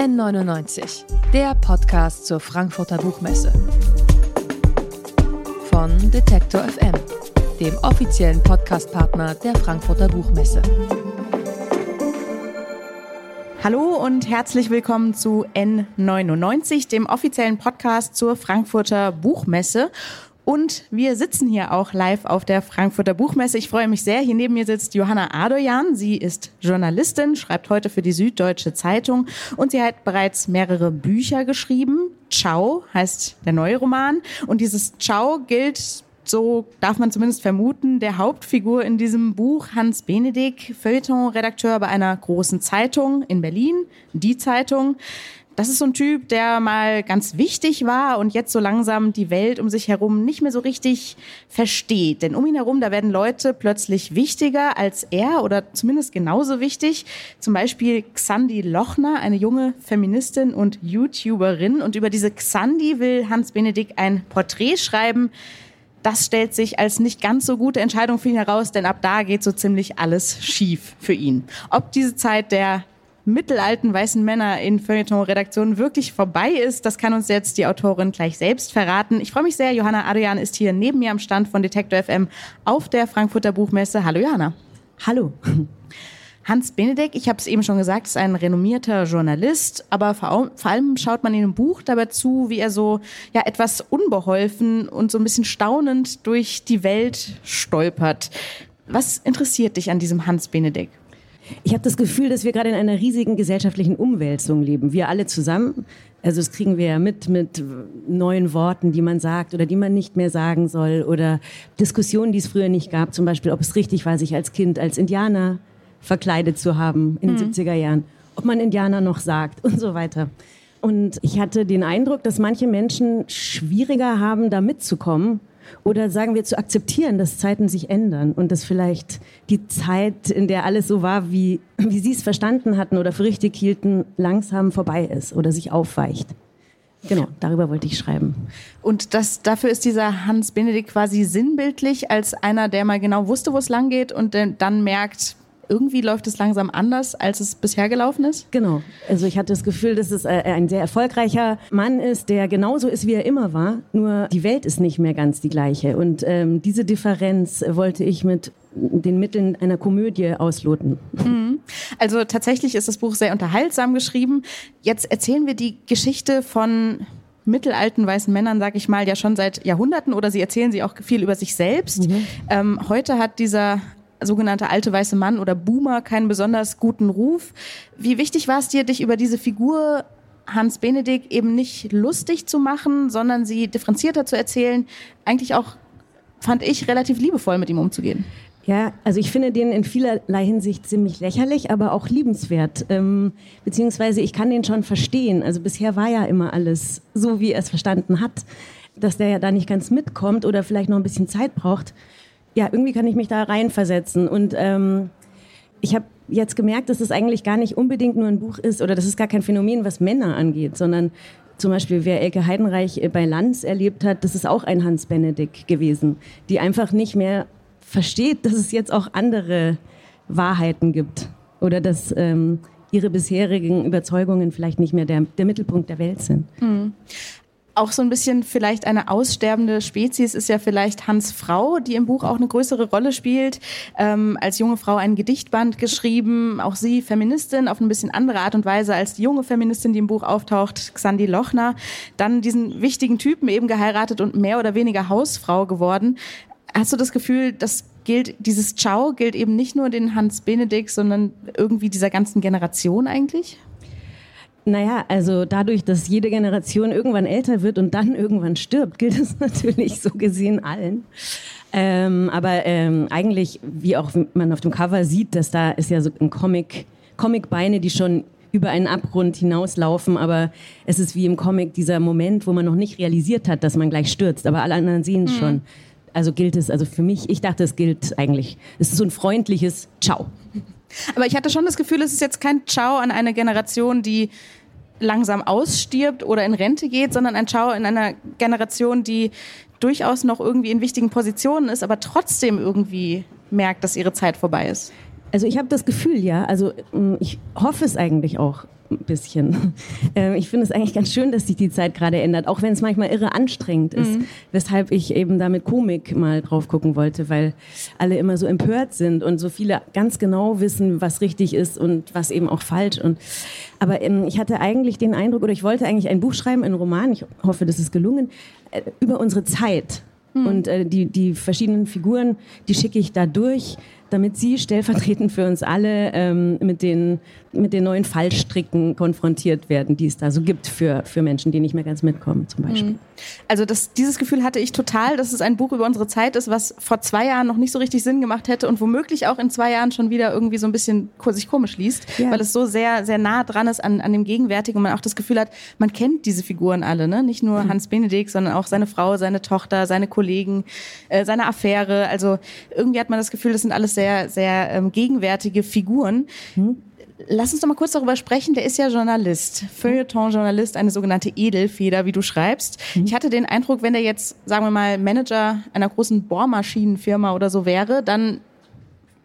N99, der Podcast zur Frankfurter Buchmesse. Von Detektor FM, dem offiziellen Podcastpartner der Frankfurter Buchmesse. Hallo und herzlich willkommen zu N99, dem offiziellen Podcast zur Frankfurter Buchmesse. Und wir sitzen hier auch live auf der Frankfurter Buchmesse. Ich freue mich sehr. Hier neben mir sitzt Johanna Adoyan. Sie ist Journalistin, schreibt heute für die Süddeutsche Zeitung und sie hat bereits mehrere Bücher geschrieben. Ciao heißt der neue Roman. Und dieses Ciao gilt so darf man zumindest vermuten, der Hauptfigur in diesem Buch, Hans Benedikt, Feuilleton-Redakteur bei einer großen Zeitung in Berlin, die Zeitung. Das ist so ein Typ, der mal ganz wichtig war und jetzt so langsam die Welt um sich herum nicht mehr so richtig versteht. Denn um ihn herum, da werden Leute plötzlich wichtiger als er oder zumindest genauso wichtig. Zum Beispiel Xandi Lochner, eine junge Feministin und YouTuberin. Und über diese Xandi will Hans Benedikt ein Porträt schreiben das stellt sich als nicht ganz so gute Entscheidung für ihn heraus, denn ab da geht so ziemlich alles schief für ihn. Ob diese Zeit der mittelalten weißen Männer in Feuilleton-Redaktionen wirklich vorbei ist, das kann uns jetzt die Autorin gleich selbst verraten. Ich freue mich sehr, Johanna Adrian ist hier neben mir am Stand von Detektor FM auf der Frankfurter Buchmesse. Hallo Johanna. Hallo. Hans Benedek, ich habe es eben schon gesagt, ist ein renommierter Journalist, aber vor allem schaut man in dem Buch dabei zu, wie er so ja etwas unbeholfen und so ein bisschen staunend durch die Welt stolpert. Was interessiert dich an diesem Hans Benedek? Ich habe das Gefühl, dass wir gerade in einer riesigen gesellschaftlichen Umwälzung leben. Wir alle zusammen. Also das kriegen wir ja mit mit neuen Worten, die man sagt oder die man nicht mehr sagen soll oder Diskussionen, die es früher nicht gab. Zum Beispiel, ob es richtig war, sich als Kind als Indianer verkleidet zu haben in den mhm. 70er Jahren, ob man Indianer noch sagt und so weiter. Und ich hatte den Eindruck, dass manche Menschen schwieriger haben, da mitzukommen oder sagen wir zu akzeptieren, dass Zeiten sich ändern und dass vielleicht die Zeit, in der alles so war, wie, wie sie es verstanden hatten oder für richtig hielten, langsam vorbei ist oder sich aufweicht. Genau, darüber wollte ich schreiben. Und das, dafür ist dieser Hans Benedikt quasi sinnbildlich als einer, der mal genau wusste, wo es lang geht und dann merkt, irgendwie läuft es langsam anders, als es bisher gelaufen ist? Genau. Also ich hatte das Gefühl, dass es äh, ein sehr erfolgreicher Mann ist, der genauso ist, wie er immer war. Nur die Welt ist nicht mehr ganz die gleiche. Und ähm, diese Differenz wollte ich mit den Mitteln einer Komödie ausloten. Mhm. Also tatsächlich ist das Buch sehr unterhaltsam geschrieben. Jetzt erzählen wir die Geschichte von mittelalten weißen Männern, sage ich mal, ja schon seit Jahrhunderten oder sie erzählen sie auch viel über sich selbst. Mhm. Ähm, heute hat dieser sogenannte alte weiße Mann oder Boomer keinen besonders guten Ruf. Wie wichtig war es dir, dich über diese Figur Hans Benedikt eben nicht lustig zu machen, sondern sie differenzierter zu erzählen, eigentlich auch, fand ich, relativ liebevoll mit ihm umzugehen? Ja, also ich finde den in vielerlei Hinsicht ziemlich lächerlich, aber auch liebenswert. Ähm, beziehungsweise ich kann den schon verstehen. Also bisher war ja immer alles so, wie er es verstanden hat. Dass der ja da nicht ganz mitkommt oder vielleicht noch ein bisschen Zeit braucht, ja, irgendwie kann ich mich da reinversetzen. Und ähm, ich habe jetzt gemerkt, dass es eigentlich gar nicht unbedingt nur ein Buch ist oder das ist gar kein Phänomen, was Männer angeht, sondern zum Beispiel, wer Elke Heidenreich bei Lanz erlebt hat, das ist auch ein Hans Benedikt gewesen, die einfach nicht mehr versteht, dass es jetzt auch andere Wahrheiten gibt oder dass ähm, ihre bisherigen Überzeugungen vielleicht nicht mehr der, der Mittelpunkt der Welt sind. Mhm auch so ein bisschen vielleicht eine aussterbende Spezies ist ja vielleicht Hans Frau, die im Buch auch eine größere Rolle spielt. Ähm, als junge Frau ein Gedichtband geschrieben, auch sie Feministin auf ein bisschen andere Art und Weise als die junge Feministin, die im Buch auftaucht, Xandi Lochner. Dann diesen wichtigen Typen eben geheiratet und mehr oder weniger Hausfrau geworden. Hast du das Gefühl, das gilt, dieses Ciao gilt eben nicht nur den Hans Benedikt, sondern irgendwie dieser ganzen Generation eigentlich? Naja, also dadurch, dass jede Generation irgendwann älter wird und dann irgendwann stirbt, gilt es natürlich so gesehen allen. Ähm, aber ähm, eigentlich, wie auch man auf dem Cover sieht, dass da ist ja so ein Comic, Comicbeine, die schon über einen Abgrund hinauslaufen, aber es ist wie im Comic dieser Moment, wo man noch nicht realisiert hat, dass man gleich stürzt, aber alle anderen sehen es mhm. schon. Also gilt es, also für mich, ich dachte, es gilt eigentlich, es ist so ein freundliches Ciao. Aber ich hatte schon das Gefühl, es ist jetzt kein Ciao an eine Generation, die langsam ausstirbt oder in Rente geht, sondern ein Ciao in einer Generation, die durchaus noch irgendwie in wichtigen Positionen ist, aber trotzdem irgendwie merkt, dass ihre Zeit vorbei ist. Also ich habe das Gefühl, ja. Also mm, ich hoffe es eigentlich auch ein bisschen. Ähm, ich finde es eigentlich ganz schön, dass sich die Zeit gerade ändert, auch wenn es manchmal irre anstrengend ist. Mhm. Weshalb ich eben da mit Komik mal drauf gucken wollte, weil alle immer so empört sind und so viele ganz genau wissen, was richtig ist und was eben auch falsch. Und aber ähm, ich hatte eigentlich den Eindruck, oder ich wollte eigentlich ein Buch schreiben, einen Roman. Ich hoffe, das ist gelungen äh, über unsere Zeit. Mhm. Und äh, die, die verschiedenen Figuren, die schicke ich da durch damit Sie stellvertretend für uns alle ähm, mit, den, mit den neuen Fallstricken konfrontiert werden, die es da so gibt für, für Menschen, die nicht mehr ganz mitkommen, zum Beispiel. Mhm. Also das, dieses Gefühl hatte ich total, dass es ein Buch über unsere Zeit ist, was vor zwei Jahren noch nicht so richtig Sinn gemacht hätte und womöglich auch in zwei Jahren schon wieder irgendwie so ein bisschen sich komisch liest, ja. weil es so sehr, sehr nah dran ist an, an dem Gegenwärtigen und man auch das Gefühl hat, man kennt diese Figuren alle, ne? nicht nur mhm. Hans Benedikt, sondern auch seine Frau, seine Tochter, seine Kollegen, äh, seine Affäre. Also irgendwie hat man das Gefühl, das sind alles sehr, sehr ähm, gegenwärtige Figuren. Hm. Lass uns doch mal kurz darüber sprechen. Der ist ja Journalist, Feuilleton-Journalist, eine sogenannte Edelfeder, wie du schreibst. Mhm. Ich hatte den Eindruck, wenn der jetzt, sagen wir mal, Manager einer großen Bohrmaschinenfirma oder so wäre, dann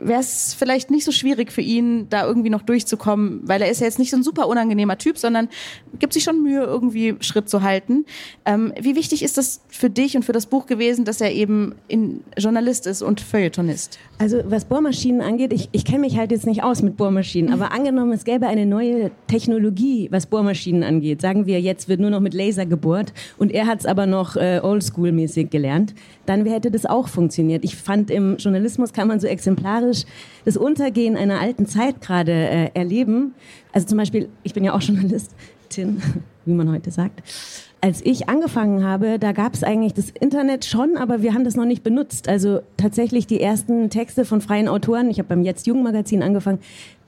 wäre es vielleicht nicht so schwierig für ihn, da irgendwie noch durchzukommen, weil er ist ja jetzt nicht so ein super unangenehmer Typ, sondern gibt sich schon Mühe, irgendwie Schritt zu halten. Ähm, wie wichtig ist das für dich und für das Buch gewesen, dass er eben Journalist ist und Feuilletonist? Also was Bohrmaschinen angeht, ich, ich kenne mich halt jetzt nicht aus mit Bohrmaschinen, aber angenommen, es gäbe eine neue Technologie, was Bohrmaschinen angeht. Sagen wir, jetzt wird nur noch mit Laser gebohrt und er hat es aber noch äh, oldschool-mäßig gelernt, dann hätte das auch funktioniert. Ich fand, im Journalismus kann man so exemplarisch exemplarisch das Untergehen einer alten Zeit gerade äh, erleben. Also zum Beispiel, ich bin ja auch Journalistin, wie man heute sagt. Als ich angefangen habe, da gab es eigentlich das Internet schon, aber wir haben das noch nicht benutzt. Also tatsächlich die ersten Texte von freien Autoren, ich habe beim Jetzt Jung Magazin angefangen,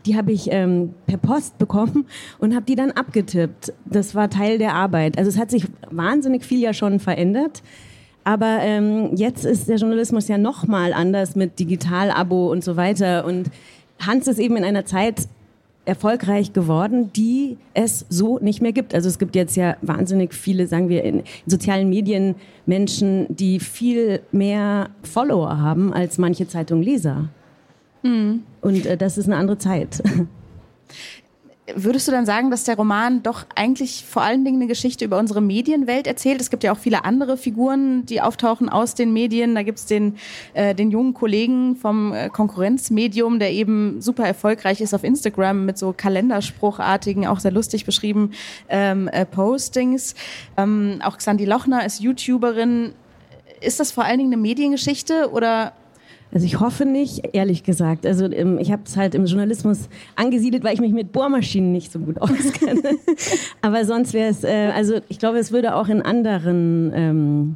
die habe ich ähm, per Post bekommen und habe die dann abgetippt. Das war Teil der Arbeit. Also es hat sich wahnsinnig viel ja schon verändert. Aber ähm, jetzt ist der Journalismus ja noch mal anders mit Digital-Abo und so weiter. Und Hans ist eben in einer Zeit erfolgreich geworden, die es so nicht mehr gibt. Also es gibt jetzt ja wahnsinnig viele, sagen wir, in sozialen Medien Menschen, die viel mehr Follower haben als manche Zeitung Leser. Mhm. Und äh, das ist eine andere Zeit. Würdest du dann sagen, dass der Roman doch eigentlich vor allen Dingen eine Geschichte über unsere Medienwelt erzählt? Es gibt ja auch viele andere Figuren, die auftauchen aus den Medien. Da gibt es den, äh, den jungen Kollegen vom äh, Konkurrenzmedium, der eben super erfolgreich ist auf Instagram mit so kalenderspruchartigen, auch sehr lustig beschrieben ähm, äh, Postings. Ähm, auch Xandi Lochner ist YouTuberin. Ist das vor allen Dingen eine Mediengeschichte oder also ich hoffe nicht, ehrlich gesagt. Also ich habe es halt im Journalismus angesiedelt, weil ich mich mit Bohrmaschinen nicht so gut auskenne. Aber sonst wäre es, äh, also ich glaube, es würde auch in anderen ähm,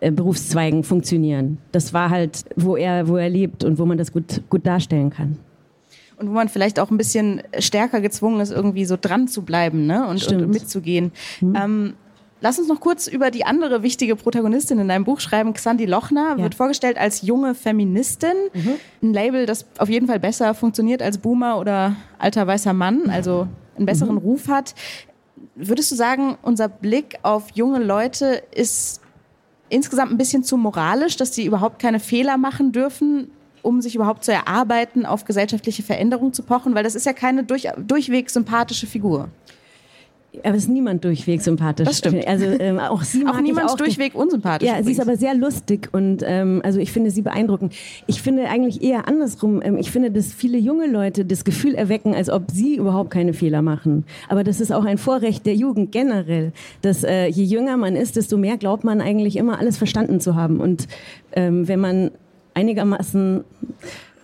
äh, Berufszweigen funktionieren. Das war halt, wo er, wo er lebt und wo man das gut, gut darstellen kann und wo man vielleicht auch ein bisschen stärker gezwungen ist, irgendwie so dran zu bleiben ne? und, und mitzugehen. Mhm. Ähm, Lass uns noch kurz über die andere wichtige Protagonistin in deinem Buch schreiben. Xandi Lochner ja. wird vorgestellt als junge Feministin. Mhm. Ein Label, das auf jeden Fall besser funktioniert als Boomer oder alter weißer Mann, also einen besseren mhm. Ruf hat. Würdest du sagen, unser Blick auf junge Leute ist insgesamt ein bisschen zu moralisch, dass sie überhaupt keine Fehler machen dürfen, um sich überhaupt zu erarbeiten, auf gesellschaftliche Veränderung zu pochen? Weil das ist ja keine durch, durchweg sympathische Figur. Aber es ist niemand durchweg sympathisch. Das stimmt. Also ähm, auch sie mag auch niemand auch durchweg unsympathisch. Ja, übrigens. sie ist aber sehr lustig und ähm, also ich finde sie beeindruckend. Ich finde eigentlich eher andersrum. Ähm, ich finde, dass viele junge Leute das Gefühl erwecken, als ob sie überhaupt keine Fehler machen. Aber das ist auch ein Vorrecht der Jugend generell, dass äh, je jünger man ist, desto mehr glaubt man eigentlich immer alles verstanden zu haben. Und ähm, wenn man einigermaßen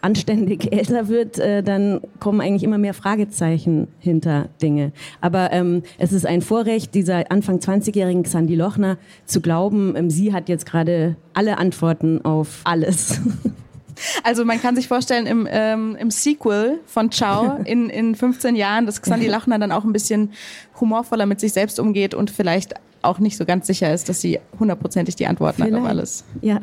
anständig älter wird, äh, dann kommen eigentlich immer mehr Fragezeichen hinter Dinge. Aber ähm, es ist ein Vorrecht dieser Anfang 20-jährigen Xandi Lochner zu glauben, ähm, sie hat jetzt gerade alle Antworten auf alles. Also man kann sich vorstellen, im, ähm, im Sequel von Ciao in, in 15 Jahren, dass Xandi Lochner dann auch ein bisschen humorvoller mit sich selbst umgeht und vielleicht auch nicht so ganz sicher ist, dass sie hundertprozentig die Antworten vielleicht. hat auf alles. Ja.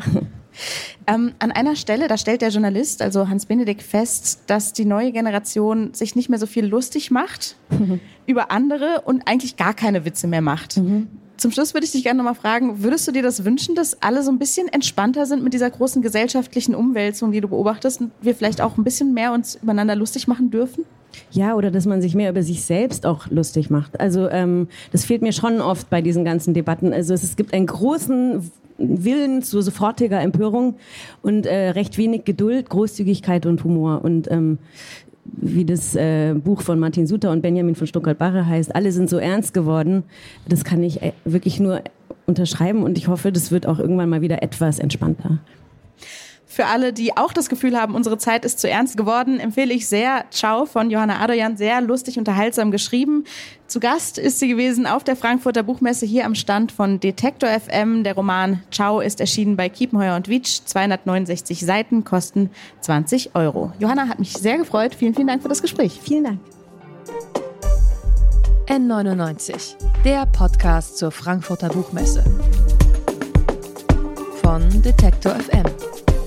Ähm, an einer Stelle, da stellt der Journalist, also Hans Benedikt, fest, dass die neue Generation sich nicht mehr so viel lustig macht mhm. über andere und eigentlich gar keine Witze mehr macht. Mhm. Zum Schluss würde ich dich gerne nochmal fragen, würdest du dir das wünschen, dass alle so ein bisschen entspannter sind mit dieser großen gesellschaftlichen Umwälzung, die du beobachtest und wir vielleicht auch ein bisschen mehr uns übereinander lustig machen dürfen? Ja, oder dass man sich mehr über sich selbst auch lustig macht. Also ähm, das fehlt mir schon oft bei diesen ganzen Debatten. Also es, es gibt einen großen Willen zu sofortiger Empörung und äh, recht wenig Geduld, Großzügigkeit und Humor. Und ähm, wie das äh, Buch von Martin Suter und Benjamin von Stuttgart-Barre heißt, alle sind so ernst geworden. Das kann ich äh, wirklich nur unterschreiben und ich hoffe, das wird auch irgendwann mal wieder etwas entspannter. Für alle, die auch das Gefühl haben, unsere Zeit ist zu ernst geworden, empfehle ich sehr Ciao von Johanna Adoyan, sehr lustig, unterhaltsam geschrieben. Zu Gast ist sie gewesen auf der Frankfurter Buchmesse hier am Stand von Detektor FM. Der Roman Ciao ist erschienen bei Kiepenheuer und Witsch. 269 Seiten kosten 20 Euro. Johanna hat mich sehr gefreut. Vielen, vielen Dank für das Gespräch. Vielen Dank. N99, der Podcast zur Frankfurter Buchmesse. Von Detektor FM